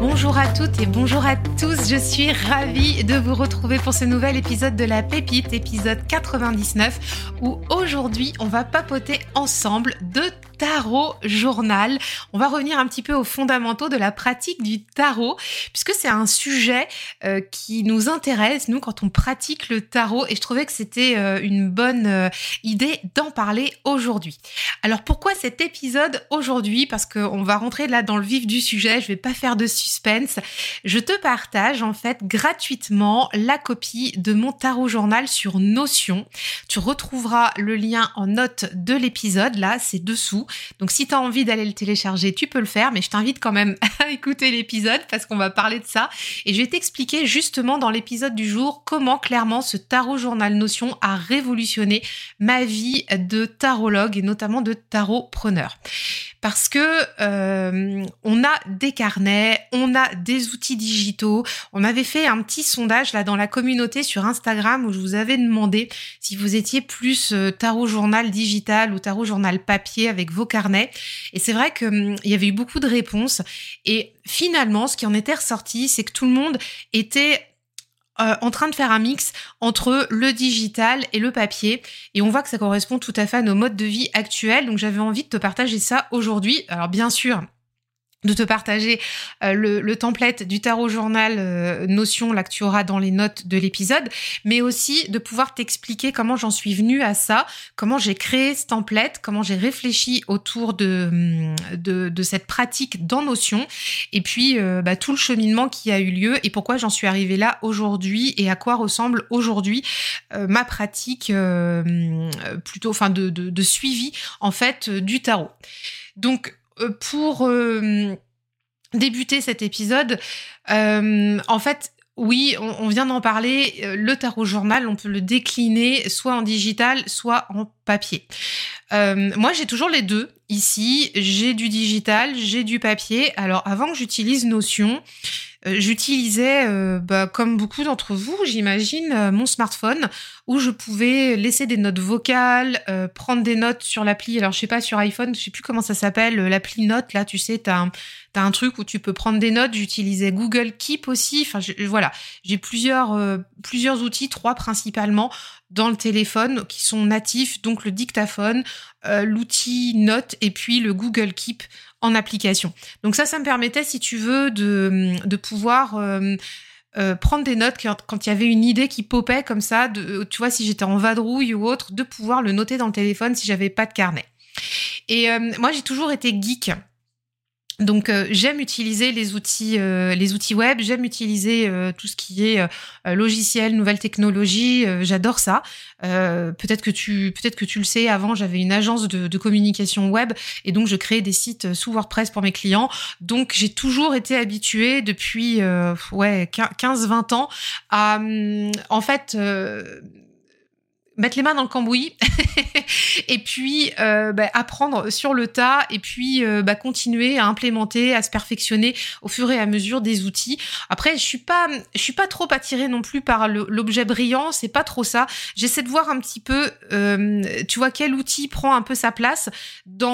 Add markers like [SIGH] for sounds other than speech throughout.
Bonjour à toutes et bonjour à tous, je suis ravie de vous retrouver pour ce nouvel épisode de la Pépite, épisode 99, où aujourd'hui on va papoter ensemble de tarot journal. On va revenir un petit peu aux fondamentaux de la pratique du tarot, puisque c'est un sujet euh, qui nous intéresse, nous, quand on pratique le tarot, et je trouvais que c'était euh, une bonne euh, idée d'en parler aujourd'hui. Alors pourquoi cet épisode aujourd'hui? Parce qu'on va rentrer là dans le vif du sujet, je vais pas faire de Je te partage en fait gratuitement la copie de mon tarot journal sur Notion. Tu retrouveras le lien en note de l'épisode, là, c'est dessous. Donc si tu as envie d'aller le télécharger, tu peux le faire, mais je t'invite quand même [LAUGHS] à écouter l'épisode parce qu'on va parler de ça. Et je vais t'expliquer justement dans l'épisode du jour comment clairement ce tarot journal Notion a révolutionné ma vie de tarologue et notamment de tarot preneur parce que euh, on a des carnets, on a des outils digitaux. On avait fait un petit sondage là dans la communauté sur Instagram où je vous avais demandé si vous étiez plus euh, tarot journal digital ou tarot journal papier avec vos carnets. Et c'est vrai qu'il hum, y avait eu beaucoup de réponses. Et finalement, ce qui en était ressorti, c'est que tout le monde était euh, en train de faire un mix entre le digital et le papier. Et on voit que ça correspond tout à fait à nos modes de vie actuels. Donc j'avais envie de te partager ça aujourd'hui. Alors bien sûr, de te partager euh, le, template du tarot journal euh, Notion là que tu auras dans les notes de l'épisode, mais aussi de pouvoir t'expliquer comment j'en suis venue à ça, comment j'ai créé ce template, comment j'ai réfléchi autour de, hum, de, cette pratique dans Notion, et puis euh, bah, tout le cheminement qui a eu lieu et pourquoi j'en suis arrivée là aujourd'hui et à quoi ressemble aujourd'hui ma pratique plutôt, enfin de, de, de suivi en fait du tarot. Donc euh, pour euh, débuter cet épisode, euh, en fait, oui, on, vient d'en parler. Le tarot journal, on peut le décliner soit en digital, soit en papier. moi, j'ai toujours les deux ici. J'ai du digital, j'ai du papier. Alors, avant que j'utilise Notion, j'utilisais, bah, comme beaucoup d'entre vous, j'imagine, mon smartphone où je pouvais laisser des notes vocales, euh, prendre des notes sur l'appli. Alors, je sais pas, sur iPhone, je sais plus comment ça s'appelle, euh, l'appli Notes, là, tu sais, t'as un, as un truc où tu peux prendre des notes. J'utilisais Google Keep aussi. Enfin, voilà, j'ai plusieurs, euh, plusieurs outils, trois principalement, dans le téléphone qui sont natifs, donc le dictaphone, l'outil Notes et puis le Google Keep en application. Donc ça, ça me permettait, si tu veux, de, pouvoir... Euh, prendre des notes quand, il y avait une idée qui popait comme ça, tu vois, si j'étais en vadrouille ou autre, de pouvoir le noter dans le téléphone si j'avais pas de carnet. Et euh, moi, j'ai toujours été geek. Donc euh, j'aime utiliser les outils, euh, les outils web, j'aime utiliser euh, tout ce qui est logiciel, nouvelles technologies, j'adore ça. peut-être que tu, peut-être que tu le sais. Avant, j'avais une agence de, de, communication web et donc je créais des sites sous WordPress pour mes clients. Donc j'ai toujours été habituée depuis ouais 15-20 ans à hum, en fait mettre les mains dans le cambouis [LAUGHS] et puis euh, bah, apprendre sur le tas et puis euh, bah, continuer à implémenter, à se perfectionner au fur et à mesure des outils. Après, je suis pas, je suis pas trop attirée non plus par l'objet brillant, c'est pas trop ça. J'essaie de voir un petit peu, euh, tu vois, quel outil prend un peu sa place dans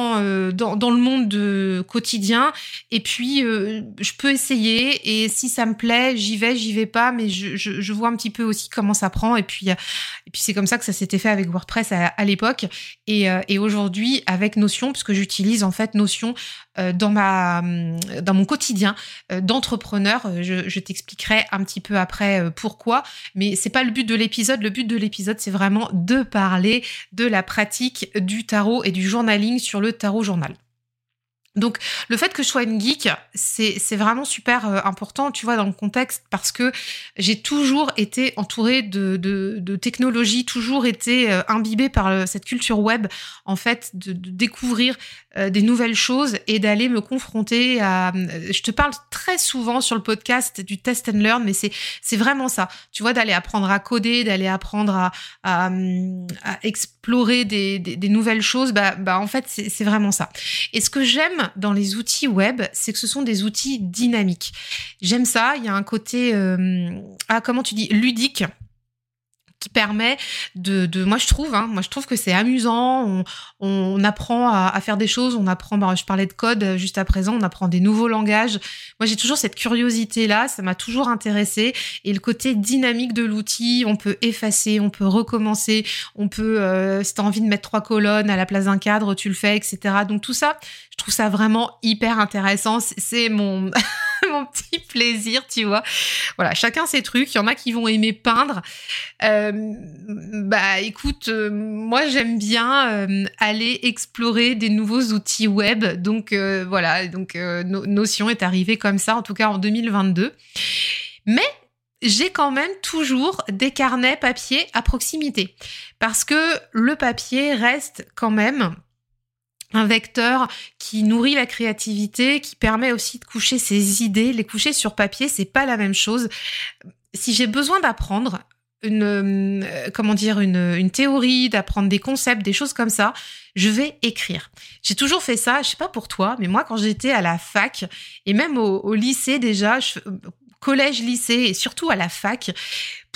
dans, dans, le monde de quotidien. Et puis, je peux essayer et si ça me plaît, j'y vais, j'y vais pas, mais je, je, vois un petit peu aussi comment ça prend. Et puis, et puis c'est comme ça que ça s'était fait avec WordPress à, l'époque et, euh, et aujourd'hui avec Notion, puisque j'utilise en fait Notion euh, dans ma dans mon quotidien euh, d'entrepreneur. Je, je t'expliquerai un petit peu après pourquoi, mais c'est pas le but de l'épisode. Le but de l'épisode, c'est vraiment de parler de la pratique du tarot et du journaling sur le tarot journal. Donc le fait que je sois une geek, c'est vraiment super euh, important, tu vois, dans le contexte, parce que j'ai toujours été entourée de, de, toujours été euh, imbibée par euh, cette culture web, en fait, de, découvrir des nouvelles choses et d'aller me confronter à... Je te parle très souvent sur le podcast du test and learn, mais c'est vraiment ça, tu vois, d'aller apprendre à coder, d'aller apprendre à, à, explorer des, des, des, nouvelles choses, bah, bah en fait, c'est vraiment ça. Et ce que j'aime dans les outils web, c'est que ce sont des outils dynamiques. J'aime ça. Il y a un côté, euh, ah, comment tu dis, ludique qui permet de, de moi je trouve, hein, moi je trouve que c'est amusant, on, on apprend à, faire des choses, on apprend, bah, je parlais de code euh, juste à présent, on apprend des nouveaux langages. Moi j'ai toujours cette curiosité là, ça m'a toujours intéressé et le côté dynamique de l'outil, on peut effacer, on peut recommencer, on peut, euh, si tu as envie de mettre trois colonnes à la place d'un cadre, tu le fais, etc. Donc tout ça, je trouve ça vraiment hyper intéressant. C'est mon [LAUGHS] mon petit plaisir, tu vois. Voilà, chacun ses trucs. Il y en a qui vont aimer peindre. Euh, bah, écoute, euh, moi j'aime bien euh, aller explorer des nouveaux outils web. Donc voilà, donc Notion est arrivé comme ça, en tout cas en 2022. Mais j'ai quand même toujours des carnets papier à proximité parce que le papier reste quand même un vecteur qui nourrit la créativité, qui permet aussi de coucher ses idées. Les coucher sur papier, c'est pas la même chose. Si j'ai besoin d'apprendre une, euh, comment dire, une, une théorie, d'apprendre des concepts, des choses comme ça, je vais écrire. J'ai toujours fait ça, je sais pas pour toi, mais moi, quand j'étais à la fac et même au, lycée déjà, collège, lycée et surtout à la fac,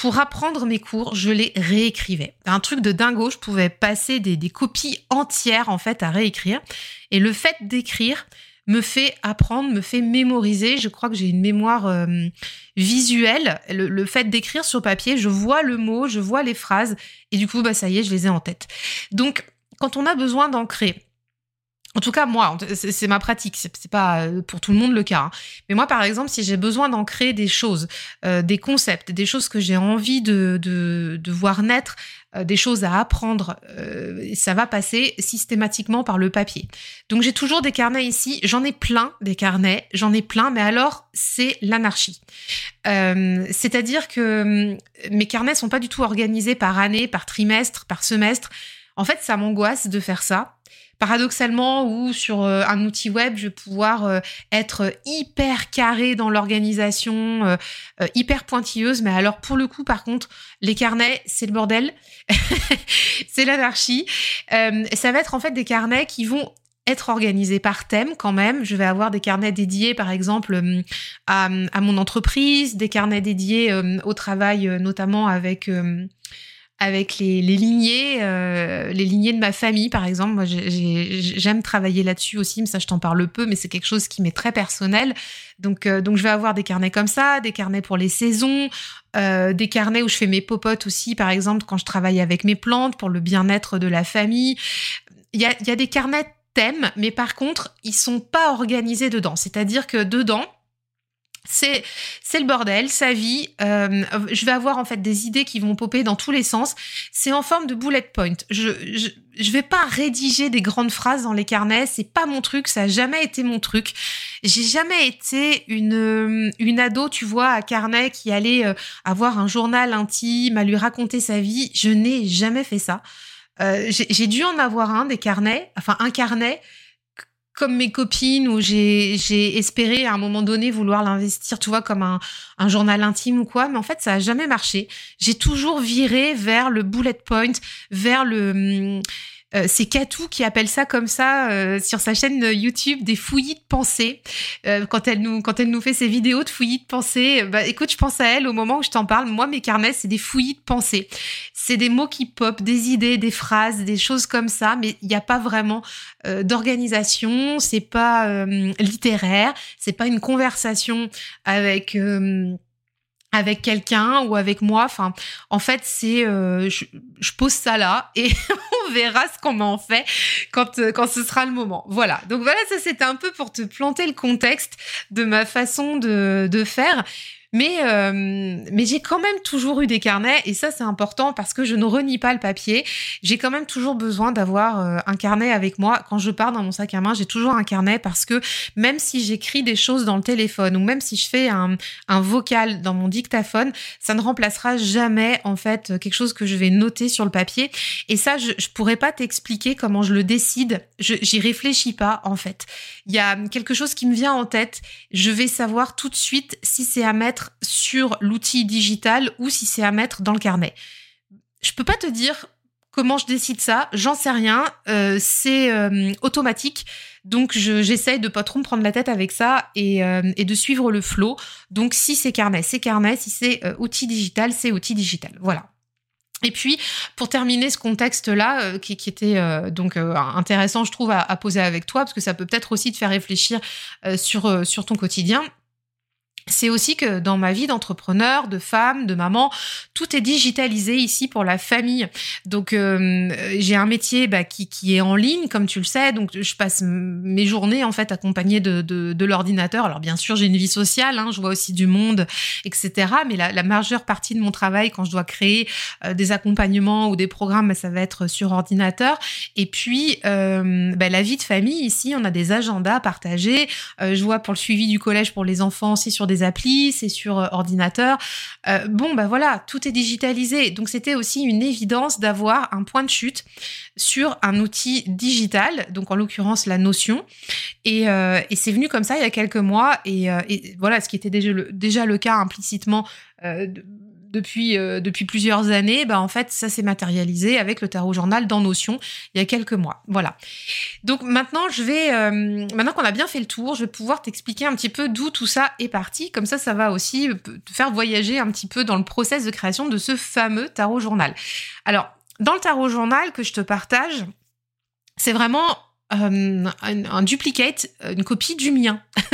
pour apprendre mes cours, je les réécrivais. Un truc de dingo, je pouvais passer des, copies entières en fait à réécrire. Et le fait d'écrire me fait apprendre, me fait mémoriser. Je crois que j'ai une mémoire euh, visuelle. Le, le fait d'écrire sur papier, je vois le mot, je vois les phrases, et du coup, bah ça y est, je les ai en tête. Donc, quand on a besoin d'ancrer en tout cas, moi, c'est ma pratique. C'est pas euh, pour tout le monde le cas. Hein. Mais moi, par exemple, si j'ai besoin d'ancrer des choses, euh, des concepts, des choses que j'ai envie de, de, de, voir naître, euh, des choses à apprendre, ça va passer systématiquement par le papier. Donc, j'ai toujours des carnets ici. J'en ai plein des carnets. J'en ai plein. Mais alors, c'est l'anarchie. C'est-à-dire que mes carnets sont pas du tout organisés par année, par trimestre, par semestre. En fait, ça m'angoisse de faire ça paradoxalement ou sur euh, un outil web, je vais pouvoir euh, être hyper carré dans l'organisation, euh, hyper pointilleuse. Mais alors pour le coup, par contre, les carnets, c'est le bordel, [LAUGHS] c'est l'anarchie. ça va être en fait des carnets qui vont être organisés par thème quand même. Je vais avoir des carnets dédiés, par exemple, à mon entreprise, des carnets dédiés au travail, notamment avec avec les, les lignées, euh, les lignées de ma famille, par exemple. Moi, j'aime travailler là-dessus aussi, mais ça, je t'en parle peu, mais c'est quelque chose qui m'est très personnel. Donc, euh, donc, je vais avoir des carnets comme ça, des carnets pour les saisons, euh, des carnets où je fais mes popotes aussi, par exemple, quand je travaille avec mes plantes, pour le bien-être de la famille. Il y a, y a des carnets thèmes, mais par contre, ils sont pas organisés dedans. C'est-à-dire que dedans, c'est c'est le bordel, sa vie. Euh, je vais avoir en fait des idées qui vont popper dans tous les sens. C'est en forme de bullet point. Je, je je vais pas rédiger des grandes phrases dans les carnets. C'est pas mon truc. Ça a jamais été mon truc. J'ai jamais été une une ado, tu vois, à carnet qui allait euh, avoir un journal intime, à lui raconter sa vie. Je n'ai jamais fait ça. Euh, j'ai dû en avoir un des carnets, enfin un carnet comme mes copines où j'ai espéré à un moment donné vouloir l'investir, tu vois, comme un, un, journal intime ou quoi, mais en fait ça a jamais marché. J'ai toujours viré vers le bullet point, vers le hum, euh, c'est Katou qui appelle ça comme ça euh, sur sa chaîne YouTube des fouillis de pensée. Euh, quand elle nous quand elle nous fait ses vidéos de fouillis de pensée, bah écoute, je pense à elle au moment où je t'en parle. Moi, mes carnets, c'est des fouillis de pensée. C'est des mots qui pop, des idées, des phrases, des choses comme ça, mais il n'y a pas vraiment d'organisation. C'est pas littéraire. C'est pas une conversation avec avec quelqu'un ou avec moi. Enfin, en fait, c'est euh, je, pose ça là et [LAUGHS] on verra ce qu'on m'en fait quand euh, quand ce sera le moment. Voilà. Donc voilà, ça c'était un peu pour te planter le contexte de ma façon de de faire. Mais, euh, mais j'ai quand même toujours eu des carnets et ça c'est important parce que je ne renie pas le papier. J'ai quand même toujours besoin d'avoir euh, un carnet avec moi. Quand je pars dans mon sac à main, j'ai toujours un carnet parce que même si j'écris des choses dans le téléphone ou même si je fais un, un vocal dans mon dictaphone, ça ne remplacera jamais en fait quelque chose que je vais noter sur le papier. Et ça, je, je pourrais pas t'expliquer comment je le décide. J'y réfléchis pas en fait. Il y a quelque chose qui me vient en tête. Je vais savoir tout de suite si c'est à mettre sur l'outil digital ou si c'est à mettre dans le carnet. Je peux pas te dire comment je décide ça, j'en sais rien, euh, c'est euh, automatique. Donc j'essaye de pas trop me prendre la tête avec ça et, euh, de suivre le flow. Donc si c'est carnet, c'est carnet, si c'est outil digital, c'est outil digital. Voilà. Et puis, pour terminer ce contexte-là, qui, qui, était donc intéressant, je trouve, à, à, poser avec toi, parce que ça peut peut-être aussi te faire réfléchir sur, sur ton quotidien c'est aussi que dans ma vie d'entrepreneur, de femme, de maman, tout est digitalisé ici pour la famille. Donc euh, j'ai un métier bah, qui, qui, est en ligne, comme tu le sais. Donc je passe mes journées en fait accompagnée de, de, l'ordinateur. Alors bien sûr j'ai une vie sociale, hein, je vois aussi du monde, etc. Mais la, majeure partie de mon travail, quand je dois créer euh, des accompagnements ou des programmes, bah, ça va être sur ordinateur. Et puis euh, bah, la vie de famille ici, on a des agendas partagés. Je vois pour le suivi du collège pour les enfants aussi sur des applis, c'est sur euh, ordinateur. Euh, bon, bah voilà, tout est digitalisé. Donc c'était aussi une évidence d'avoir un point de chute sur un outil digital, donc en l'occurrence la Notion. Et, euh, c'est venu comme ça il y a quelques mois. Et, voilà, ce qui était déjà le cas implicitement depuis, euh, depuis plusieurs années, bah, en fait, ça s'est matérialisé avec le tarot journal dans Notion il y a quelques mois. Voilà. Donc maintenant, je vais, euh, maintenant qu'on a bien fait le tour, je vais pouvoir t'expliquer un petit peu d'où tout ça est parti. Comme ça, ça va aussi te faire voyager un petit peu dans le process de création de ce fameux tarot journal. Alors, dans le tarot journal que je te partage, c'est vraiment euh, un, duplicate, une copie du mien. [LAUGHS]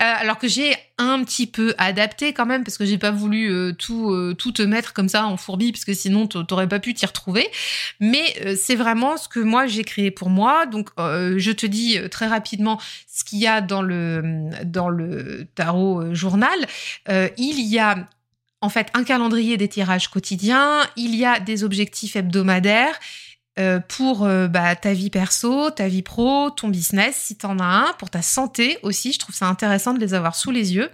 Euh, alors que j'ai un petit peu adapté quand même parce que j'ai pas voulu euh, tout euh, tout te mettre comme ça en fourbi parce que sinon t'aurais pas pu t'y retrouver. Mais c'est vraiment ce que moi j'ai créé pour moi. Donc je te dis très rapidement ce qu'il y a dans le dans le tarot journal. il y a en fait un calendrier des tirages quotidiens. Il y a des objectifs hebdomadaires euh, pour euh, bah, ta vie perso, ta vie pro, ton business, si tu en as un, pour ta santé aussi. Je trouve ça intéressant de les avoir sous les yeux.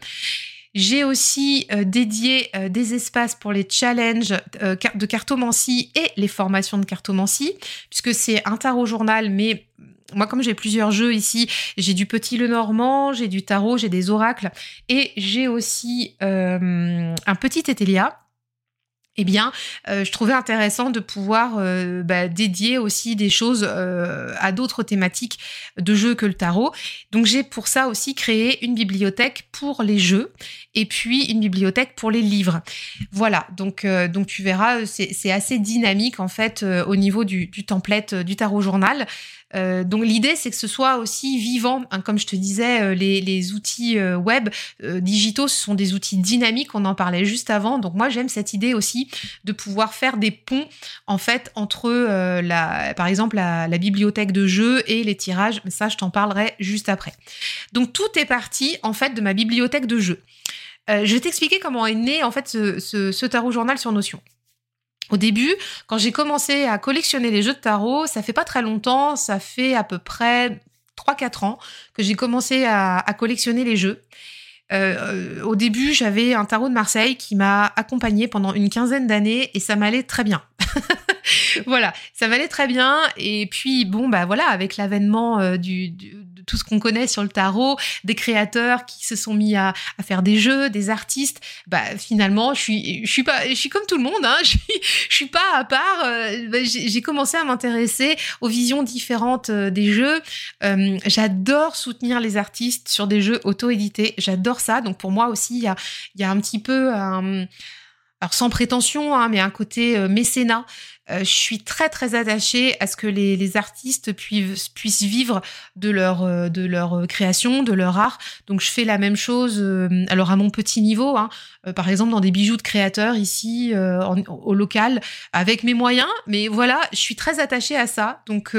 J'ai aussi euh, dédié des espaces pour les challenges de cartomancie et les formations de cartomancie, puisque c'est un tarot journal, mais moi, comme j'ai plusieurs jeux ici, j'ai du petit le normand, j'ai du tarot, j'ai des oracles, et j'ai aussi un petit Etelia eh bien, euh, je trouvais intéressant de pouvoir euh, bah, dédier aussi des choses euh, à d'autres thématiques de jeux que le tarot. Donc j'ai pour ça aussi créé une bibliothèque pour les jeux et puis une bibliothèque pour les livres. Voilà, donc, donc tu verras, c'est assez dynamique en fait au niveau du, du template du tarot journal. Euh, donc l'idée, c'est que ce soit aussi vivant. Hein, comme je te disais, euh, les, outils euh, web digitaux, ce sont des outils dynamiques. On en parlait juste avant. Donc moi, j'aime cette idée aussi de pouvoir faire des ponts en fait entre la, par exemple, la, bibliothèque de jeux et les tirages. Mais ça, je t'en parlerai juste après. Donc tout est parti en fait de ma bibliothèque de jeux. je vais t'expliquer comment est né en fait ce tarot journal sur Notion. Au début, quand j'ai commencé à collectionner les jeux de tarot, ça fait pas très longtemps, ça fait à peu près 3-4 ans que j'ai commencé à, collectionner les jeux. Euh, au début, j'avais un tarot de Marseille qui m'a accompagné pendant une quinzaine d'années et ça m'allait très bien. [LAUGHS] voilà, ça m'allait très bien. Et puis bon, bah voilà, avec l'avènement euh, du, tout ce qu'on connaît sur le tarot, des créateurs qui se sont mis à, faire des jeux, des artistes, bah finalement, je suis, je suis pas, je suis comme tout le monde. Hein, [LAUGHS] je suis, je suis pas à part. Euh, bah, j'ai commencé à m'intéresser aux visions différentes euh, des jeux. J'adore soutenir les artistes sur des jeux auto-édités. J'adore ça. Donc pour moi aussi, il y a, y a un petit peu un alors sans prétention, hein, mais un côté euh, mécénat. Euh, je suis très très attachée à ce que les, artistes puissent, puissent vivre de leur euh, de leur création, de leur art. Donc je fais la même chose, alors à mon petit niveau, hein, par exemple dans des bijoux de créateurs ici au local, avec mes moyens. Mais voilà, je suis très attachée à ça. Donc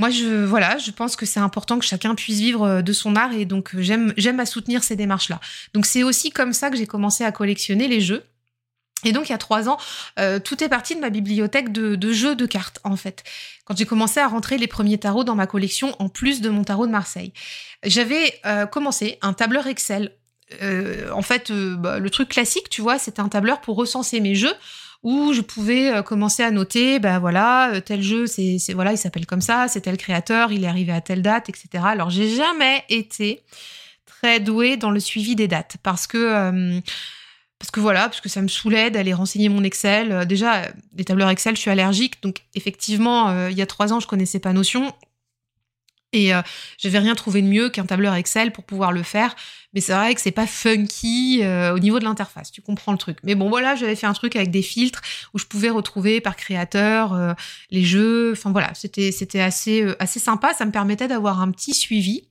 moi, je, voilà, je pense que c'est important que chacun puisse vivre euh, de son art et donc euh, j'aime, à soutenir ces démarches-là. Donc c'est aussi comme ça que j'ai commencé à collectionner les jeux. Et donc, il y a trois ans, euh, tout est parti de ma bibliothèque de, jeux de cartes, en fait. Quand j'ai commencé à rentrer les premiers tarots dans ma collection, en plus de mon tarot de Marseille. J'avais commencé un tableur Excel. en fait, bah, le truc classique, tu vois, c'était un tableur pour recenser mes jeux où je pouvais euh, commencer à noter, ben voilà, euh, tel jeu, c'est voilà, il s'appelle comme ça, c'est tel créateur, il est arrivé à telle date, etc. Alors j'ai jamais été très douée dans le suivi des dates parce que euh, parce que voilà, parce que ça me saoulait d'aller renseigner mon Excel. Déjà, les tableurs Excel, je suis allergique, donc effectivement, il y a trois ans, je connaissais pas Notion. Et euh, j'avais rien trouvé de mieux qu'un tableur Excel pour pouvoir le faire. Mais c'est vrai que c'est pas funky euh, au niveau de l'interface. Tu comprends le truc. Mais bon, voilà, j'avais fait un truc avec des filtres où je pouvais retrouver par créateur euh, les jeux. Enfin voilà, c'était c'était assez assez sympa. Ça me permettait d'avoir un petit suivi.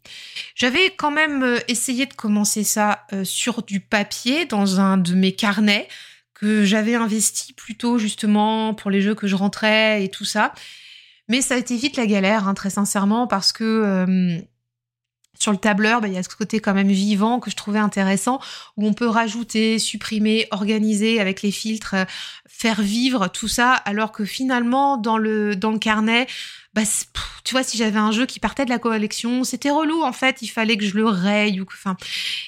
J'avais quand même essayé de commencer ça sur du papier dans un de mes carnets que j'avais investi plutôt justement pour les jeux que je rentrais et tout ça. Mais ça a été vite la galère, hein, très sincèrement, parce que euh, sur le tableur, bah, il y a ce côté quand même vivant que je trouvais intéressant, où on peut rajouter, supprimer, organiser avec les filtres, euh, faire vivre tout ça, alors que finalement, dans le, dans le carnet, bah, tu vois, si j'avais un jeu qui partait de la collection, c'était relou en fait, il fallait que je le raye ou enfin.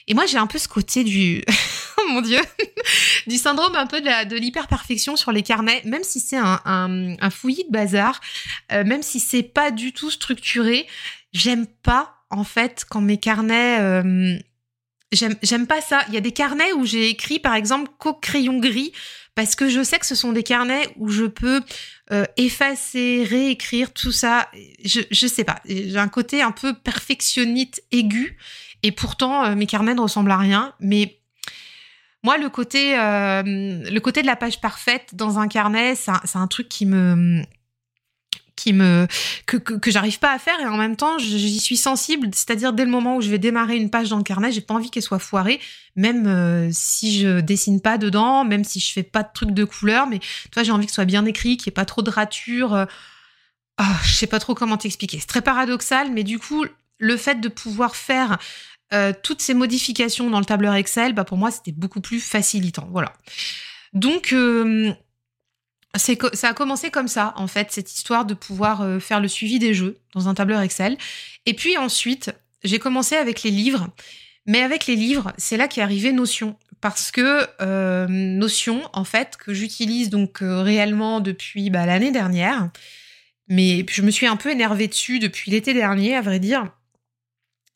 Et moi, j'ai un peu ce côté du, [LAUGHS] oh mon dieu, [LAUGHS] du syndrome un peu de, l'hyper-perfection sur les carnets, même si c'est un, un, fouillis de bazar, euh, même si c'est pas du tout structuré, j'aime pas en fait quand mes carnets euh, j'aime pas ça. Il y a des carnets où j'ai écrit par exemple qu'au crayon gris parce que je sais que ce sont des carnets où je peux euh, effacer, réécrire tout ça. Je je sais pas. J'ai un côté un peu perfectionniste aigu et pourtant mes carnets ne ressemblent à rien. Mais moi, le côté, euh, le côté de la page parfaite dans un carnet, c'est un, truc qui me qui que, que, que j'arrive pas à faire et en même temps j'y suis sensible c'est-à-dire dès le moment où je vais démarrer une page dans le carnet j'ai pas envie qu'elle soit foirée même euh, si je dessine pas dedans même si je fais pas de trucs de couleur mais toi j'ai envie que ce soit bien écrit qu'il y ait pas trop de ratures euh, oh, je sais pas trop comment t'expliquer c'est très paradoxal mais du coup le fait de pouvoir faire euh, toutes ces modifications dans le tableur Excel, bah pour moi, c'était beaucoup plus facilitant. Voilà. Donc, euh, c'est ça a commencé comme ça, en fait, cette histoire de pouvoir euh, faire le suivi des jeux dans un tableur Excel. Et puis ensuite, j'ai commencé avec les livres. Mais avec les livres, c'est là qu'est arrivé Notion. Parce que Notion, en fait, que j'utilise donc réellement depuis bah, l'année dernière, mais je me suis un peu énervée dessus depuis l'été dernier, à vrai dire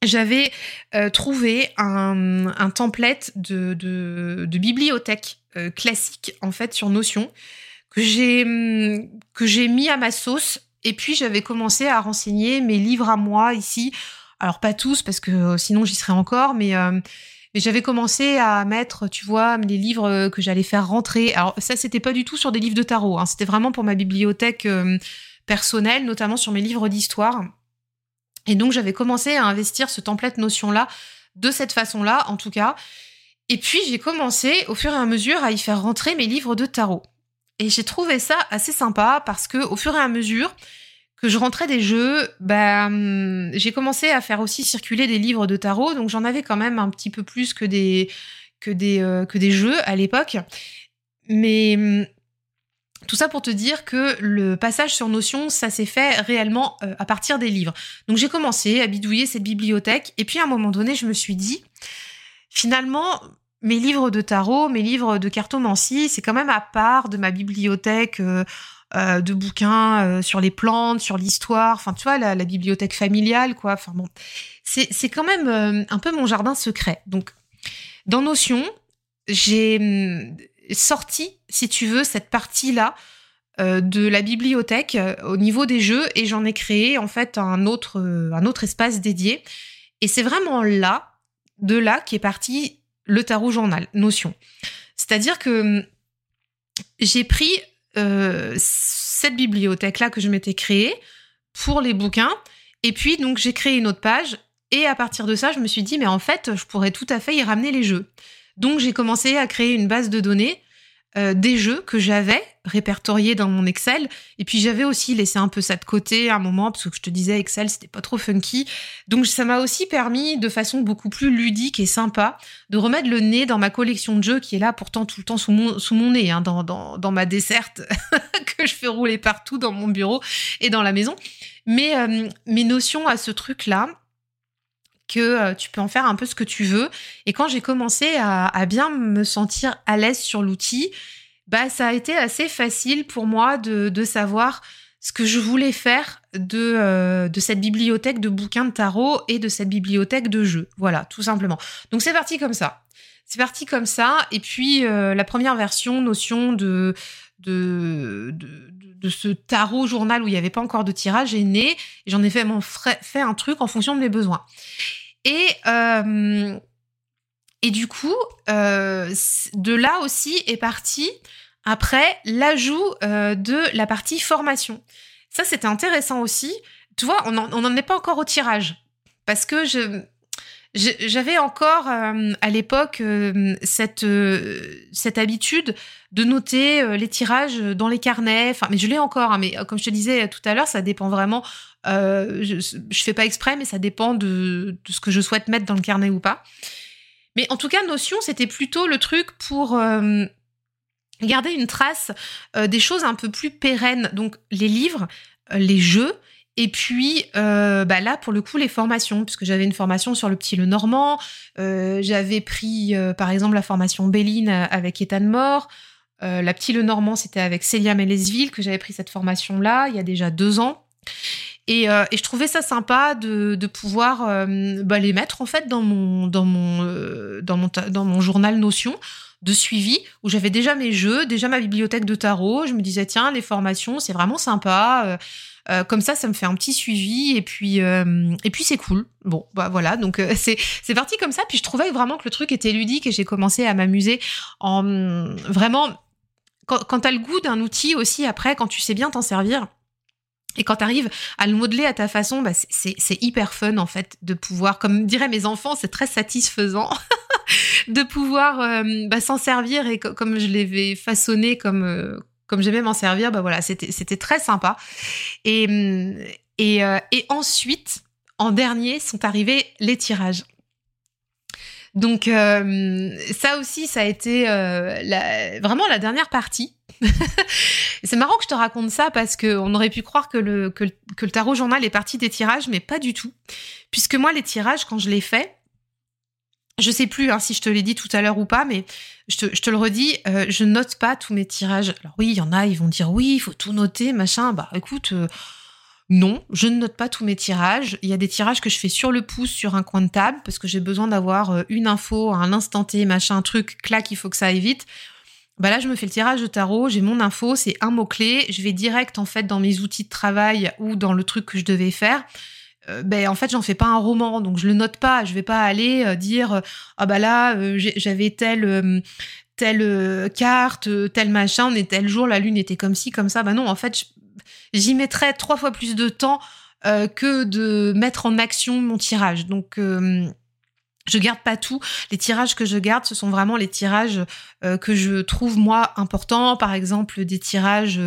j'avais euh, trouvé un, un template de, de, bibliothèque euh, classique en fait sur Notion que j'ai que j'ai mis à ma sauce et puis j'avais commencé à renseigner mes livres à moi ici. Alors pas tous parce que euh, sinon j'y serais encore, mais mais j'avais commencé à mettre, tu vois, les livres que j'allais faire rentrer. Alors ça, c'était pas du tout sur des livres de tarot. Hein. C'était vraiment pour ma bibliothèque personnelle, notamment sur mes livres d'histoire. Et donc j'avais commencé à investir ce template Notion-là de cette façon-là, en tout cas. Et puis j'ai commencé au fur et à mesure à y faire rentrer mes livres de tarot. Et j'ai trouvé ça assez sympa parce que au fur et à mesure que je rentrais des jeux, ben j'ai commencé à faire aussi circuler des livres de tarot, donc j'en avais quand même un petit peu plus que des que des euh, que des jeux à l'époque. Mais tout ça pour te dire que le passage sur Notion, ça s'est fait réellement euh, à partir des livres. Donc j'ai commencé à bidouiller cette bibliothèque et puis à un moment donné, je me suis dit, finalement, mes livres de tarot, mes livres de cartomancie, c'est quand même à part de ma bibliothèque euh, euh, de bouquins sur les plantes, sur l'histoire, enfin tu vois, la, bibliothèque familiale, quoi. Enfin bon, c'est quand même un peu mon jardin secret. Donc dans Notion, j'ai hum, sorti, si tu veux, cette partie-là euh, de la bibliothèque euh, au niveau des jeux et j'en ai créé en fait un autre, euh, un autre espace dédié. Et c'est vraiment là, de là, qui est parti le tarot journal, Notion. C'est-à-dire que hum, j'ai pris cette bibliothèque-là que je m'étais créée pour les bouquins et puis donc j'ai créé une autre page et à partir de ça, je me suis dit mais en fait, je pourrais tout à fait y ramener les jeux. Donc j'ai commencé à créer une base de données euh, des jeux que j'avais répertoriés dans mon Excel. Et puis j'avais aussi laissé un peu ça de côté à un moment parce que je te disais Excel c'était pas trop funky. Donc ça m'a aussi permis de façon beaucoup plus ludique et sympa de remettre le nez dans ma collection de jeux qui est là pourtant tout le temps sous mon, sous mon nez, hein, dans, dans, dans ma desserte [LAUGHS] que je fais rouler partout dans mon bureau et dans la maison. Mais euh, mes notions à ce truc-là, que euh, tu peux en faire un peu ce que tu veux. Et quand j'ai commencé à, bien me sentir à l'aise sur l'outil, bah ça a été assez facile pour moi de, savoir ce que je voulais faire de, euh, de cette bibliothèque de bouquins de tarot et de cette bibliothèque de jeux. Voilà, tout simplement. Donc c'est parti comme ça. C'est parti comme ça. Et puis euh, la première version, notion de, de, de, ce tarot journal où il n'y avait pas encore de tirage est née. Et j'en ai fait, mon fait un truc en fonction de mes besoins. Et, euh, du coup, euh, de là aussi est parti après l'ajout euh, de la partie formation. Ça, c'était intéressant aussi. Tu vois, on n'en est pas encore au tirage. Parce que je, j'avais encore à l'époque cette, cette habitude de noter les tirages dans les carnets. Enfin, mais je l'ai encore. Hein, mais comme je te disais tout à l'heure, ça dépend vraiment euh, je, je fais pas exprès, mais ça dépend de, ce que je souhaite mettre dans le carnet ou pas. Mais en tout cas, Notion, c'était plutôt le truc pour euh, garder une trace euh, des choses un peu plus pérennes. Donc les livres, les jeux, et puis bah là, pour le coup, les formations, puisque j'avais une formation sur le petit le normand, j'avais pris par exemple la formation Béline avec Ethan Moore. la petit le normand, c'était avec Célia Mélesville que j'avais pris cette formation-là il y a déjà deux ans. Euh, et, je trouvais ça sympa de, pouvoir euh, bah, les mettre en fait dans mon, dans mon, euh, dans mon, dans mon journal Notion de suivi où j'avais déjà mes jeux, déjà ma bibliothèque de tarot. Je me disais tiens les formations c'est vraiment sympa. Comme ça, ça me fait un petit suivi et puis et puis c'est cool. Bon, bah voilà, donc [LAUGHS] c'est c'est parti comme ça. Puis je trouvais vraiment que le truc était ludique et j'ai commencé à m'amuser en vraiment quand, quand t'as le goût d'un outil aussi après, quand tu sais bien t'en servir et quand tu arrives à le modeler à ta façon, bah c'est hyper fun en fait de pouvoir, comme diraient mes enfants, c'est très satisfaisant [LAUGHS] de pouvoir euh, bah, s'en servir et comme je l'avais façonné, comme euh, comme j'aimais m'en servir, bah voilà, c'était très sympa. Et et, euh, et ensuite, en dernier, sont arrivés les tirages. Donc ça aussi, ça a été la, vraiment la dernière partie [LAUGHS] c'est marrant que je te raconte ça parce qu'on aurait pu croire que le, que, le tarot journal est parti des tirages, mais pas du tout. Puisque moi, les tirages, quand je les fais, je sais plus hein, si je te l'ai dit tout à l'heure ou pas, mais je te, le redis, euh, je note pas tous mes tirages. Alors oui, il y en a, ils vont dire oui, il faut tout noter, machin. Bah écoute, euh, non, je ne note pas tous mes tirages. Il y a des tirages que je fais sur le pouce, sur un coin de table, parce que j'ai besoin d'avoir euh, une info à un instant T, machin, truc, clac, il faut que ça aille vite bah là je me fais le tirage de tarot, j'ai mon info, c'est un mot clé, je vais direct en fait dans mes outils de travail ou dans le truc que je devais faire. Euh, ben en fait j'en fais pas un roman donc je le note pas, je vais pas aller euh, dire euh, ah bah là j'avais telle carte, tel machin, on est tel jour la lune était comme ci comme ça. Bah non, en fait j'y mettrais trois fois plus de temps que de mettre en action mon tirage. Donc je garde pas tout. Les tirages que je garde, ce sont vraiment les tirages euh, que je trouve moi importants. Par exemple, des tirages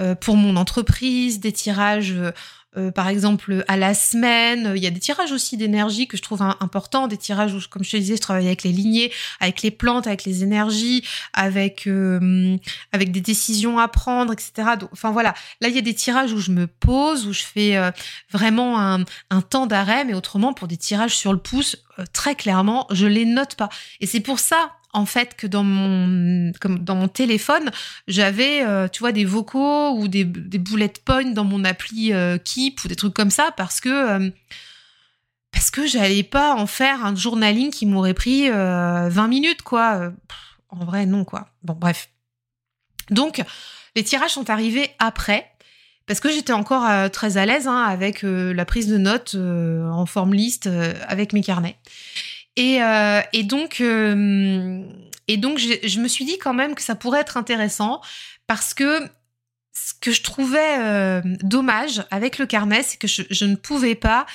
euh, pour mon entreprise, des tirages euh, par exemple à la semaine. Il y a des tirages aussi d'énergie que je trouve importants, des tirages où, comme je te disais, je travaille avec les lignées, avec les plantes, avec les énergies, avec euh, avec des décisions à prendre, etc. enfin voilà, là il y a des tirages où je me pose, où je fais euh, vraiment un, un temps d'arrêt, mais autrement pour des tirages sur le pouce, très clairement, je les note pas. Et c'est pour ça en fait que dans mon téléphone j'avais euh, tu vois des vocaux ou des, des bullet points dans mon appli euh, Keep ou des trucs comme ça parce que euh, parce que j'allais pas en faire un journaling qui m'aurait pris 20 minutes quoi. En vrai non quoi. Bon bref. Donc les tirages sont arrivés après parce que j'étais encore très à l'aise hein, avec la prise de notes en forme liste avec mes carnets et, euh, et donc, euh, et donc je, me suis dit quand même que ça pourrait être intéressant parce que ce que je trouvais euh, dommage avec le carnet, c'est que je, ne pouvais pas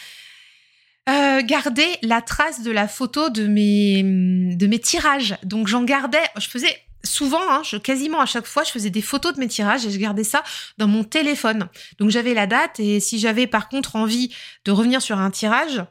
garder la trace de la photo de mes, de mes tirages. Donc j'en gardais, je faisais souvent, hein, je, quasiment à chaque fois, je faisais des photos de mes tirages et je gardais ça dans mon téléphone. Donc j'avais la date et si j'avais par contre envie de revenir sur un tirage,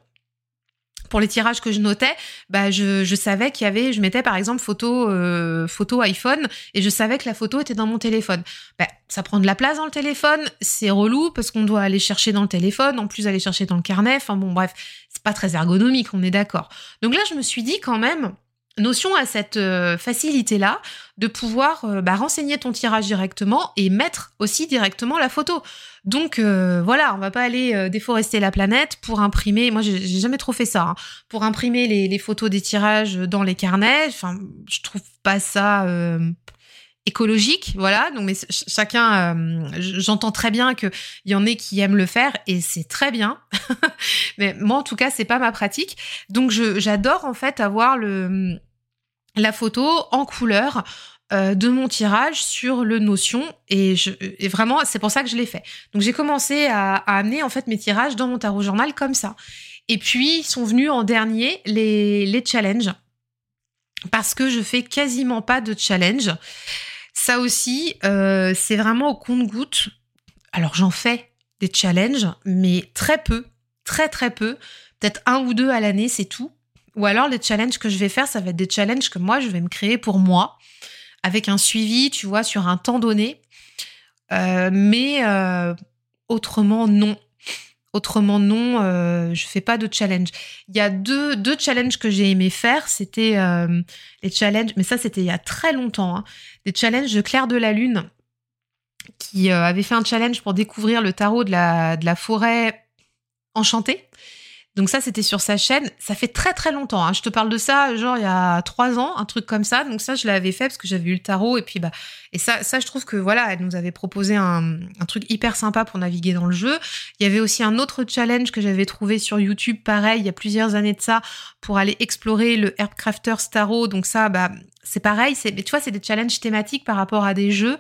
pour les tirages que je notais, bah je, savais qu'il y avait, je mettais par exemple photo euh, photo iPhone et je savais que la photo était dans mon téléphone. Bah, ça prend de la place dans le téléphone, c'est relou parce qu'on doit aller chercher dans le téléphone, en plus aller chercher dans le carnet. Enfin bon, bref, c'est pas très ergonomique, on est d'accord. Donc là, je me suis dit quand même, Notion à cette euh, facilité-là de pouvoir euh, bah, renseigner ton tirage directement et mettre aussi directement la photo. Donc euh, voilà, on va pas aller déforester la planète pour imprimer. Moi, j'ai jamais trop fait ça. Hein, pour imprimer les, les, photos des tirages dans les carnets. Enfin, je trouve pas ça écologique, voilà. Donc, mais chacun, euh, j'entends très bien qu'il y en ait qui aiment le faire et c'est très bien. [LAUGHS] mais moi, en tout cas, c'est pas ma pratique. Donc, j'adore en fait avoir le la photo en couleur euh, de mon tirage sur le Notion et, vraiment c'est pour ça que je l'ai fait. Donc j'ai commencé à, à, amener en fait mes tirages dans mon tarot journal comme ça. Et puis sont venus en dernier les, les challenges parce que je fais quasiment pas de challenge. Ça aussi, euh, c'est vraiment au compte-goutte. Alors j'en fais des challenges, mais très peu, très très peu. Peut-être un ou deux à l'année, c'est tout. Ou alors les challenges que je vais faire, ça va être des challenges que moi, je vais me créer pour moi, avec un suivi, tu vois, sur un temps donné. Euh, mais euh, autrement, non. Autrement, non, euh, je fais pas de challenge. Il y a deux, deux challenges que j'ai aimé faire. C'était euh, les challenges, mais ça, c'était il y a très longtemps. Hein. des challenges de Claire de la Lune, qui euh, avait fait un challenge pour découvrir le tarot de la, de la forêt enchantée. Donc ça, c'était sur sa chaîne. Ça fait très très longtemps. Hein. Je te parle de ça, genre il y a trois ans, un truc comme ça. Donc ça, je l'avais fait parce que j'avais eu le tarot et puis bah et ça, je trouve que voilà, elle nous avait proposé un, truc hyper sympa pour naviguer dans le jeu. Il y avait aussi un autre challenge que j'avais trouvé sur YouTube, pareil, il y a plusieurs années de ça, pour aller explorer le Herbcrafter Tarot. Donc ça, bah c'est pareil. C'est, tu vois, c'est des challenges thématiques par rapport à des jeux.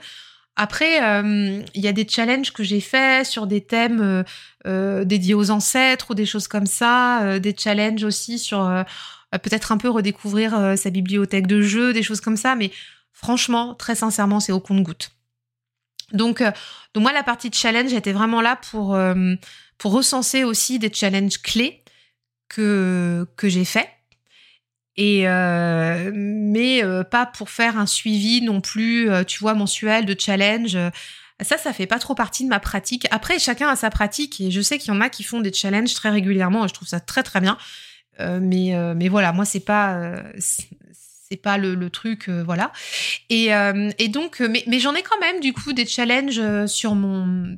Après, euh, il y a des challenges que j'ai faits sur des thèmes euh, euh, dédiés aux ancêtres ou des choses comme ça, des challenges aussi sur peut-être un peu redécouvrir sa bibliothèque de jeux, des choses comme ça. Mais franchement, très sincèrement, c'est au compte-goutte. Donc, donc moi, la partie de challenge était vraiment là pour, pour recenser aussi des challenges clés que, que j'ai faits euh, mais euh, pas pour faire un suivi non plus, euh, tu vois, mensuel de challenge. Ça, ça fait pas trop partie de ma pratique. Après, chacun a sa pratique et je sais qu'il y en a qui font des challenges très régulièrement et je trouve ça très très bien. mais mais voilà, moi c'est pas c'est pas le, truc, voilà. Et, donc, mais j'en ai quand même du coup des challenges sur mon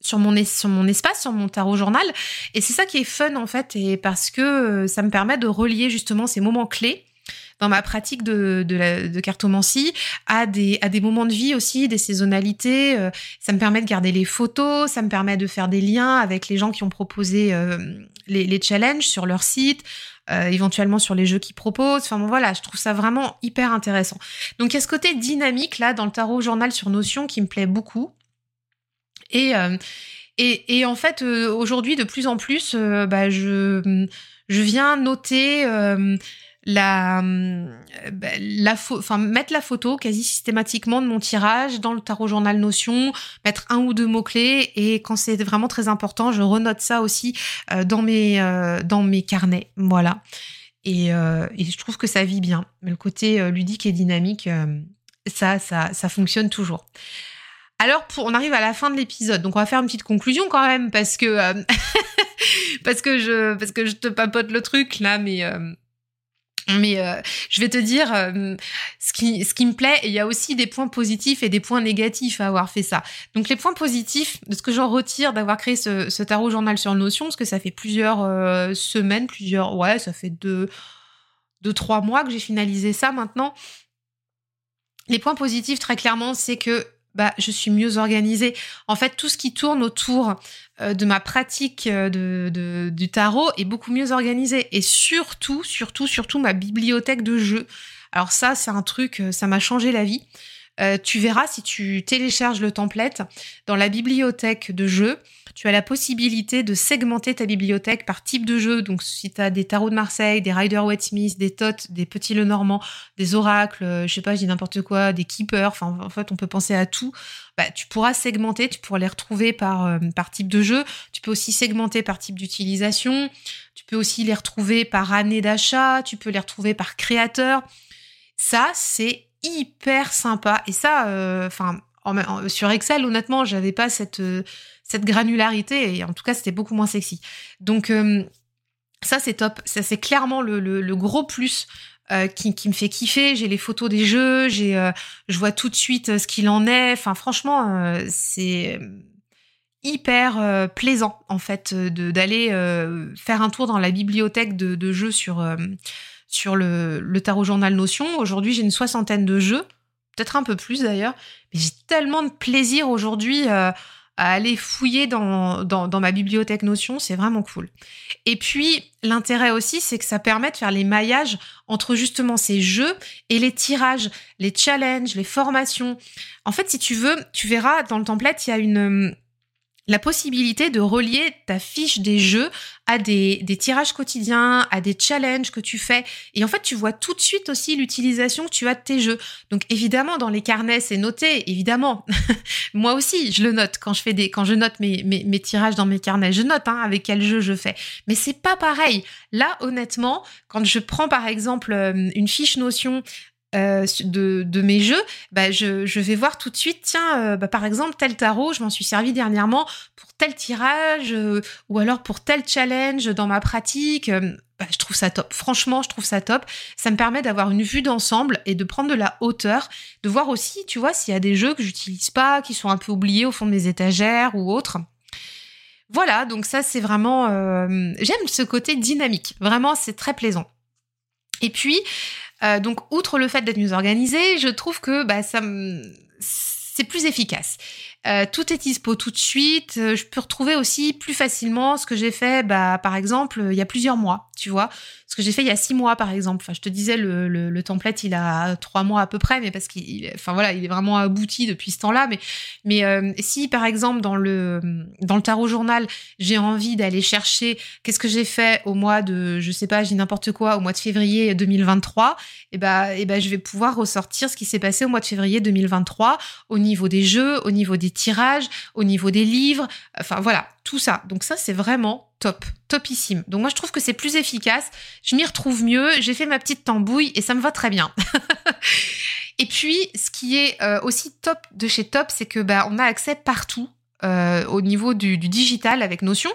sur mon, sur mon espace, sur mon tarot journal. Et c'est ça qui est fun en fait, et parce que euh, ça me permet de relier justement ces moments clés dans ma pratique de, de cartomancie à des, à des moments de vie aussi, des saisonnalités. Euh, ça me permet de garder les photos, ça me permet de faire des liens avec les gens qui ont proposé euh, les, les, challenges sur leur site. éventuellement sur les jeux qu'ils proposent. Enfin bon, voilà, je trouve ça vraiment hyper intéressant. Donc il y a ce côté dynamique là dans le tarot journal sur Notion qui me plaît beaucoup. Et, euh, et, et, en fait, euh, aujourd'hui, de plus en plus, euh, bah, je, je viens noter la, bah, la mettre la photo quasi systématiquement de mon tirage dans le tarot journal Notion, mettre un ou deux mots-clés et quand c'est vraiment très important, je renote ça aussi dans, mes, dans mes carnets. Voilà. Et, et, je trouve que ça vit bien. Le côté ludique et dynamique, ça, ça, ça fonctionne toujours. Alors, on arrive à la fin de l'épisode, donc on va faire une petite conclusion quand même parce que euh, [LAUGHS] parce que je te papote le truc là, mais euh, euh, je vais te dire ce qui me plaît. il y a aussi des points positifs et des points négatifs à avoir fait ça. Donc les points positifs de ce que j'en retire d'avoir créé ce, tarot journal sur Notion, parce que ça fait plusieurs semaines, plusieurs ouais, ça fait deux trois mois que j'ai finalisé ça maintenant. Les points positifs, très clairement, c'est que bah, je suis mieux organisée. En fait, tout ce qui tourne autour euh, de ma pratique euh, de, du tarot est beaucoup mieux organisé. Et surtout, surtout, surtout ma bibliothèque de jeux. Alors ça, c'est un truc, euh, ça m'a changé la vie. Euh, tu verras si tu télécharges le template dans la bibliothèque de jeux. Tu as la possibilité de segmenter ta bibliothèque par type de jeu. Donc, si tu as des tarots de Marseille, des Rider Waite Smith, des Tots, des Petits Lenormand, des Oracles, euh, je sais pas, je dis n'importe quoi, des Keepers, enfin, en fait, on peut penser à tout. Bah, tu pourras segmenter, tu pourras les retrouver par, euh, par type de jeu. Tu peux aussi segmenter par type d'utilisation. Tu peux aussi les retrouver par année d'achat. Tu peux les retrouver par créateur. Ça, c'est hyper sympa. Et ça, euh, enfin, sur Excel, honnêtement, j'avais pas cette, euh, cette granularité et en tout cas, c'était beaucoup moins sexy. Donc, euh, ça, c'est top. Ça, c'est clairement le, gros plus qui, me fait kiffer. J'ai les photos des jeux, j'ai, je vois tout de suite ce qu'il en est. Enfin, franchement, c'est hyper plaisant en fait d'aller faire un tour dans la bibliothèque de, de jeux sur sur le, tarot journal Notion. Aujourd'hui, j'ai une soixantaine de jeux, peut-être un peu plus d'ailleurs, mais j'ai tellement de plaisir aujourd'hui euh, à aller fouiller dans, dans, ma bibliothèque Notion, c'est vraiment cool. Et puis, l'intérêt aussi, c'est que ça permet de faire les maillages entre justement ces jeux et les tirages, les challenges, les formations. En fait, si tu veux, tu verras dans le template, il y a une la possibilité de relier ta fiche des jeux à des, tirages quotidiens, à des challenges que tu fais. Et en fait, tu vois tout de suite aussi l'utilisation que tu as de tes jeux. Donc évidemment, dans les carnets, c'est noté, évidemment. [LAUGHS] Moi aussi, je le note quand je fais des, quand je note mes, tirages dans mes carnets, je note hein, avec quel jeu je fais. Mais c'est pas pareil. Là, honnêtement, quand je prends par exemple euh, une fiche notion euh, de, mes jeux, bah je, je, vais voir tout de suite, tiens, euh, bah par exemple, tel tarot, je m'en suis servi dernièrement pour tel tirage euh, ou alors pour tel challenge dans ma pratique. Bah, je trouve ça top. Franchement, je trouve ça top. Ça me permet d'avoir une vue d'ensemble et de prendre de la hauteur, de voir aussi, tu vois, s'il y a des jeux que j'utilise pas, qui sont un peu oubliés au fond de mes étagères ou autres. Voilà, donc ça c'est vraiment... J'aime ce côté dynamique. Vraiment, c'est très plaisant. Et puis, euh, donc, outre le fait d'être mieux organisé, je trouve que bah, ça c'est plus efficace. Euh, tout est dispo tout de suite. Euh, je peux retrouver aussi plus facilement ce que j'ai fait, bah, par exemple, il y a plusieurs mois, tu vois. Ce que j'ai fait il y a six mois, par exemple. Enfin, je te disais, le, le, template, il a trois mois à peu près, mais parce qu'il, enfin voilà, il est vraiment abouti depuis ce temps-là. Mais, mais euh, si, par exemple, dans le, dans le tarot journal, j'ai envie d'aller chercher qu'est-ce que j'ai fait au mois de, je sais pas, j'ai n'importe quoi, au mois de février 2023, et bah, et bah, je vais pouvoir ressortir ce qui s'est passé au mois de février 2023 au niveau des jeux, au niveau des tirages, au niveau des livres. Enfin voilà, tout ça. Donc ça, c'est vraiment top, topissime. Donc moi, je trouve que c'est plus efficace. Je m'y retrouve mieux. J'ai fait ma petite tambouille et ça me va très bien. [LAUGHS] et puis, ce qui est euh, aussi top de chez Top, c'est que bah, on a accès partout. Euh, au niveau du, digital avec Notion.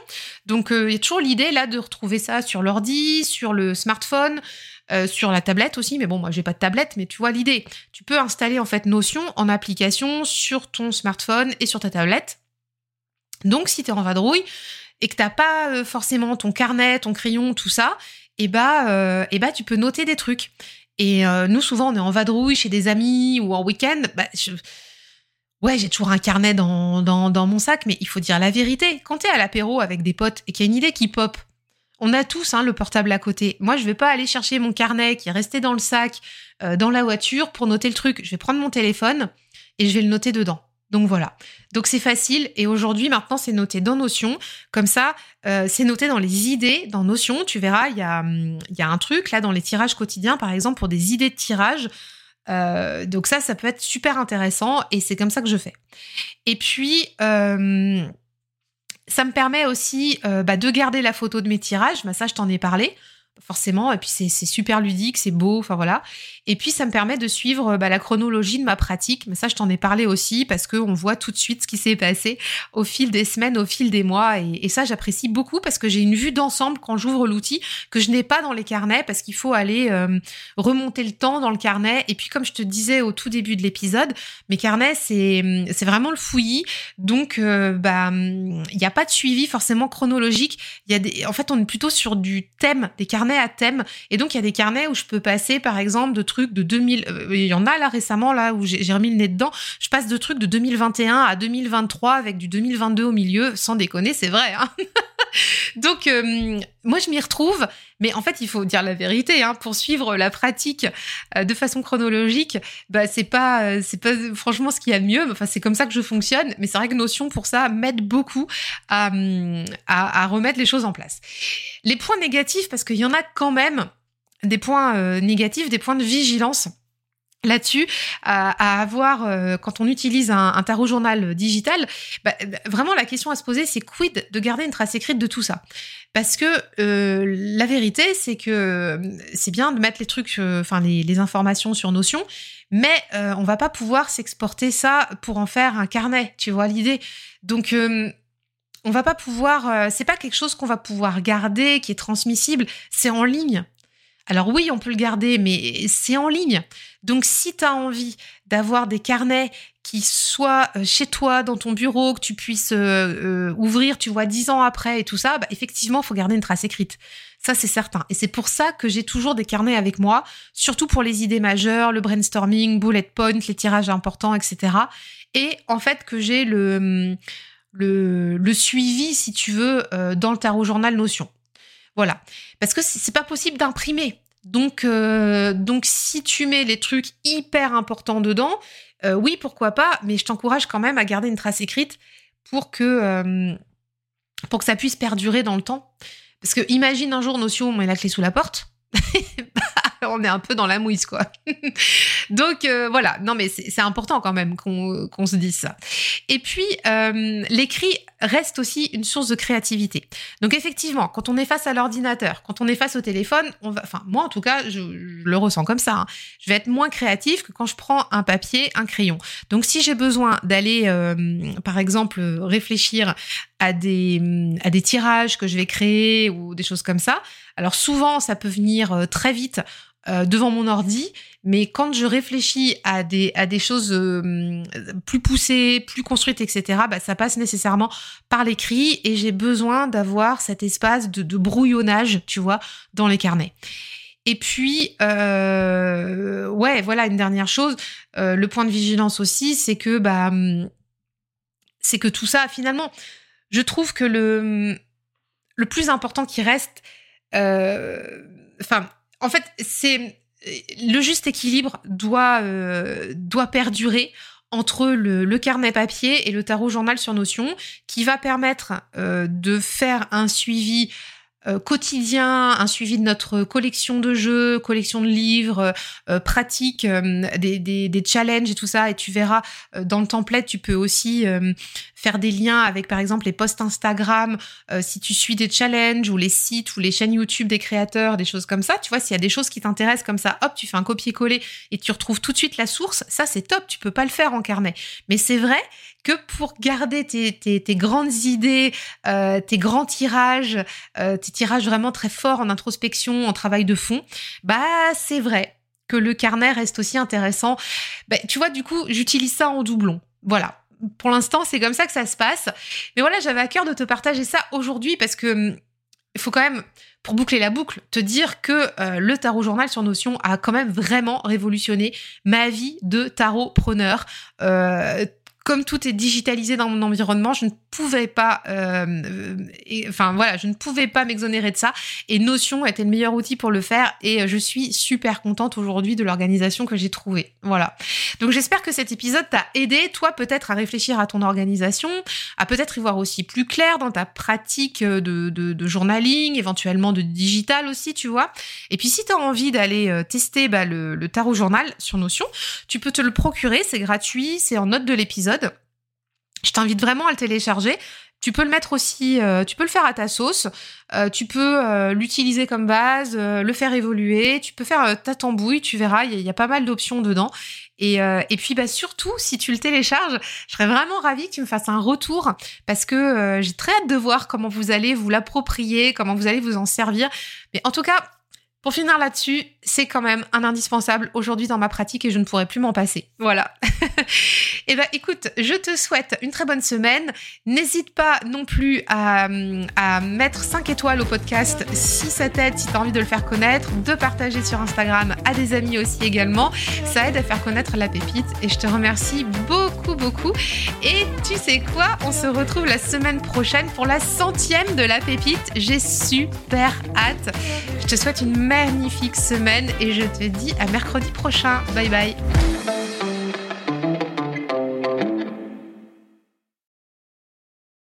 Donc euh, il y a toujours l'idée là de retrouver ça sur l'ordi, sur le smartphone, sur la tablette aussi. Mais bon, moi j'ai pas de tablette, mais tu vois l'idée. Tu peux installer en fait Notion en application sur ton smartphone et sur ta tablette. Donc, si tu es en vadrouille et que t'as pas euh, forcément ton carnet, ton crayon, tout ça, et eh bah, euh, eh bah, tu peux noter des trucs. Et euh, nous, souvent, on est en vadrouille chez des amis ou en week-end. Bah, Ouais, j'ai toujours un carnet dans, dans, mon sac, mais il faut dire la vérité. Quand t'es à l'apéro avec des potes et qu'il y a une idée qui pop, on a tous hein, le portable à côté. Moi, je vais pas aller chercher mon carnet qui est resté dans le sac, dans la voiture pour noter le truc. Je vais prendre mon téléphone et je vais le noter dedans. Donc voilà. Donc c'est facile et aujourd'hui maintenant c'est noté dans Notion. Comme ça, euh, c'est noté dans les idées dans Notion. Tu verras, il y a, y a un truc là dans les tirages quotidiens par exemple pour des idées de tirage. Euh, donc ça, ça peut être super intéressant et c'est comme ça que je fais. Et puis, euh, ça me permet aussi bah, de garder la photo de mes tirages. Bah, ça, je t'en ai parlé forcément. Et puis c'est super ludique, c'est beau, enfin voilà. Et puis ça me permet de suivre bah, la chronologie de ma pratique. Mais ça, je t'en ai parlé aussi parce qu'on voit tout de suite ce qui s'est passé au fil des semaines, au fil des mois. Et, ça, j'apprécie beaucoup parce que j'ai une vue d'ensemble quand j'ouvre l'outil que je n'ai pas dans les carnets parce qu'il faut aller euh, remonter le temps dans le carnet. Et puis comme je te disais au tout début de l'épisode, mes carnets, c'est vraiment le fouillis. Donc euh, bah il n'y a pas de suivi forcément chronologique. Il y a des, en fait, on est plutôt sur du thème des carnets à thème. Et donc, il y a des carnets où je peux passer, par exemple, de trucs de 2000. Euh, il y en a là récemment, là, où j'ai remis le nez dedans. Je passe de trucs de 2021 à 2023 avec du 2022 au milieu. Sans déconner, c'est vrai. Hein [LAUGHS] [LAUGHS] Donc, euh, moi, je m'y retrouve, mais en fait, il faut dire la vérité. Hein, pour suivre la pratique euh, de façon chronologique, bah, c'est pas, euh, pas franchement ce qu'il y a de mieux. Enfin, c'est comme ça que je fonctionne, mais c'est vrai que Notion pour ça m'aide beaucoup à, à, à, remettre les choses en place. Les points négatifs, parce qu'il y en a quand même des points négatifs, des points de vigilance là-dessus à, avoir euh, quand on utilise un, tarot journal digital bah, vraiment la question à se poser c'est quid de garder une trace écrite de tout ça? Parce que euh, la vérité c'est que euh, c'est bien de mettre les trucs enfin les, informations sur Notion mais on va pas pouvoir s'exporter ça pour en faire un carnet tu vois l'idée. Donc on va pas pouvoir c'est pas quelque chose qu'on va pouvoir garder qui est transmissible c'est en ligne alors oui, on peut le garder, mais c'est en ligne. Donc si tu as envie d'avoir des carnets qui soient euh, chez toi, dans ton bureau, que tu puisses euh, euh, ouvrir, tu vois, dix ans après et tout ça, bah, effectivement, il faut garder une trace écrite. Ça, c'est certain. Et c'est pour ça que j'ai toujours des carnets avec moi, surtout pour les idées majeures, le brainstorming, bullet points, les tirages importants, etc. Et en fait, que j'ai le, le, le, suivi, si tu veux, dans le tarot journal Notion. Voilà. Parce que c'est pas possible d'imprimer. Donc, euh, donc, si tu mets les trucs hyper importants dedans, euh, oui, pourquoi pas, mais je t'encourage quand même à garder une trace écrite pour que, euh, ça puisse perdurer dans le temps. Parce que imagine un jour Notion met la clé sous la porte. [LAUGHS] [LAUGHS] on est un peu dans la mouise, quoi. [LAUGHS] Donc euh, voilà, non mais c'est important quand même qu'on se dise ça. Et puis euh, l'écrit reste aussi une source de créativité. Donc effectivement, quand on est face à l'ordinateur, quand on est face au téléphone, on va, enfin moi en tout cas, je, le ressens comme ça. Hein. je vais être moins créatif que quand je prends un papier, un crayon. Donc si j'ai besoin d'aller, euh, par exemple, réfléchir à des à des tirages que je vais créer ou des choses comme ça. Alors souvent, ça peut venir très vite euh, devant mon ordi, mais quand je réfléchis à des, choses euh, plus poussées, plus construites, etc., bah, ça passe nécessairement par l'écrit et j'ai besoin d'avoir cet espace de, brouillonnage, tu vois, dans les carnets. Et puis, euh, ouais, voilà, une dernière chose, euh, le point de vigilance aussi, c'est que, bah, c'est que tout ça, finalement, je trouve que le, plus important qui reste, enfin, en fait, c'est le juste équilibre doit euh, doit perdurer entre le, carnet papier et le tarot journal sur Notion, qui va permettre euh, de faire un suivi euh, quotidien, un suivi de notre collection de jeux, collection de livres, euh, pratique, euh, des, des, des, challenges et tout ça. Et tu verras dans le template, tu peux aussi faire des liens avec par exemple les posts Instagram, si tu suis des challenges ou les sites ou les chaînes YouTube des créateurs, des choses comme ça. Tu vois, s'il y a des choses qui t'intéressent comme ça, hop, tu fais un copier-coller et tu retrouves tout de suite la source. Ça, c'est top. Tu peux pas le faire en carnet. Mais c'est vrai que pour garder tes, grandes idées, euh, tes grands tirages, euh, tes tirages vraiment très forts en introspection, en travail de fond, bah c'est vrai que le carnet reste aussi intéressant. Bah, tu vois, du coup, j'utilise ça en doublon. Voilà. Pour l'instant, c'est comme ça que ça se passe. Mais voilà, j'avais à cœur de te partager ça aujourd'hui parce que hum, il faut quand même, pour boucler la boucle, te dire que euh, le tarot journal sur Notion a quand même vraiment révolutionné ma vie de tarot preneur. Comme tout est digitalisé dans mon environnement, je ne pouvais pas, euh, enfin voilà, je ne pouvais pas m'exonérer de ça. Et Notion était le meilleur outil pour le faire. Et je suis super contente aujourd'hui de l'organisation que j'ai trouvée. Voilà. Donc j'espère que cet épisode t'a aidé, toi peut-être à réfléchir à ton organisation, à peut-être y voir aussi plus clair dans ta pratique de, journaling, éventuellement de digital aussi, tu vois. Et puis si tu as envie d'aller euh, tester bah, le tarot journal sur Notion, tu peux te le procurer, c'est gratuit, c'est en note de l'épisode je t'invite vraiment à le télécharger. Tu peux le mettre aussi, euh, tu peux le faire à ta sauce, euh, tu peux euh, l'utiliser comme base, le faire évoluer, tu peux faire ta tambouille, tu verras, il y, a pas mal d'options dedans. Et, puis bah, surtout, si tu le télécharges, je serais vraiment ravie que tu me fasses un retour parce que j'ai très hâte de voir comment vous allez vous l'approprier, comment vous allez vous en servir. Mais en tout cas, pour finir là-dessus, c'est quand même un indispensable aujourd'hui dans ma pratique et je ne pourrais plus m'en passer. Voilà. [LAUGHS] Eh ben, écoute, je te souhaite une très bonne semaine. N'hésite pas non plus à, à mettre 5 étoiles au podcast si ça t'aide, si tu envie de le faire connaître, de partager sur Instagram à des amis aussi également. Ça aide à faire connaître la pépite et je te remercie beaucoup, beaucoup. Et tu sais quoi? On se retrouve la semaine prochaine pour la centième de la pépite. J'ai super hâte. Je te souhaite une magnifique et je te dis à mercredi prochain. Bye bye.